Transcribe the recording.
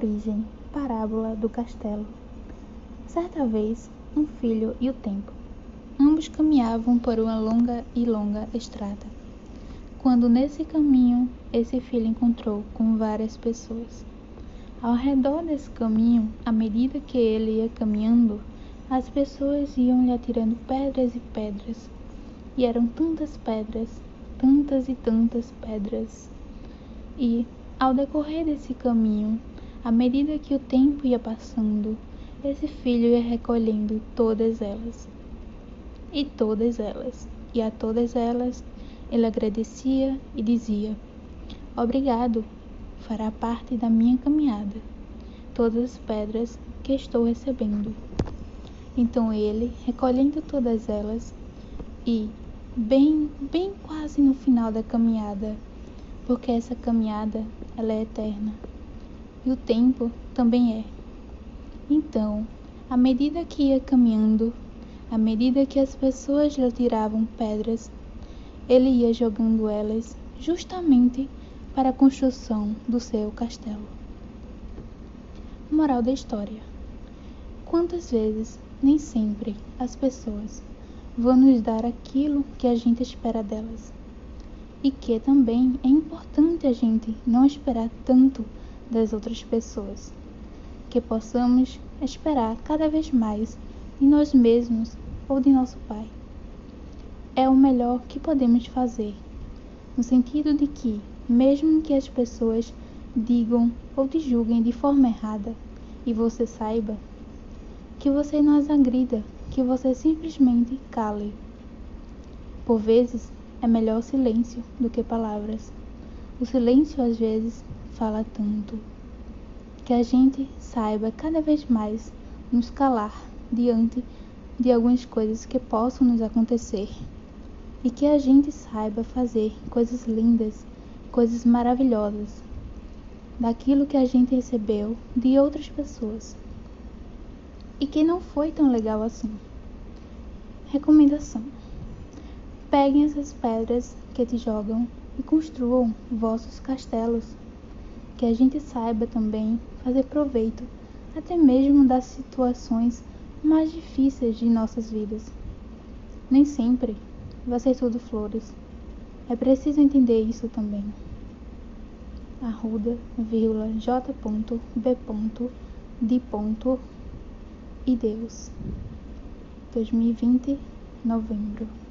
origem, parábola do castelo. Certa vez, um filho e o tempo. Ambos caminhavam por uma longa e longa estrada. Quando nesse caminho, esse filho encontrou com várias pessoas. Ao redor desse caminho, à medida que ele ia caminhando, as pessoas iam lhe atirando pedras e pedras. E eram tantas pedras, tantas e tantas pedras. E, ao decorrer desse caminho, à medida que o tempo ia passando, esse filho ia recolhendo todas elas. E todas elas, e a todas elas, ele agradecia e dizia: Obrigado, fará parte da minha caminhada, todas as pedras que estou recebendo. Então ele, recolhendo todas elas, e, bem, bem quase no final da caminhada, porque essa caminhada ela é eterna e o tempo também é. Então, à medida que ia caminhando, à medida que as pessoas lhe tiravam pedras, ele ia jogando elas justamente para a construção do seu castelo. Moral da história: Quantas vezes, nem sempre, as pessoas vão nos dar aquilo que a gente espera delas? E que também é importante a gente não esperar tanto das outras pessoas, que possamos esperar cada vez mais de nós mesmos ou de nosso Pai. É o melhor que podemos fazer, no sentido de que, mesmo que as pessoas digam ou te julguem de forma errada e você saiba, que você não as agrida, que você simplesmente cale. Por vezes, é melhor silêncio do que palavras. O silêncio às vezes fala tanto. Que a gente saiba cada vez mais nos calar diante de algumas coisas que possam nos acontecer. E que a gente saiba fazer coisas lindas, coisas maravilhosas, daquilo que a gente recebeu de outras pessoas. E que não foi tão legal assim. Recomendação: Peguem essas pedras que te jogam e construam vossos castelos que a gente saiba também fazer proveito até mesmo das situações mais difíceis de nossas vidas. Nem sempre vai ser tudo flores. É preciso entender isso também. Arruda, vírgula, J. B. De. E Deus. 2020, novembro.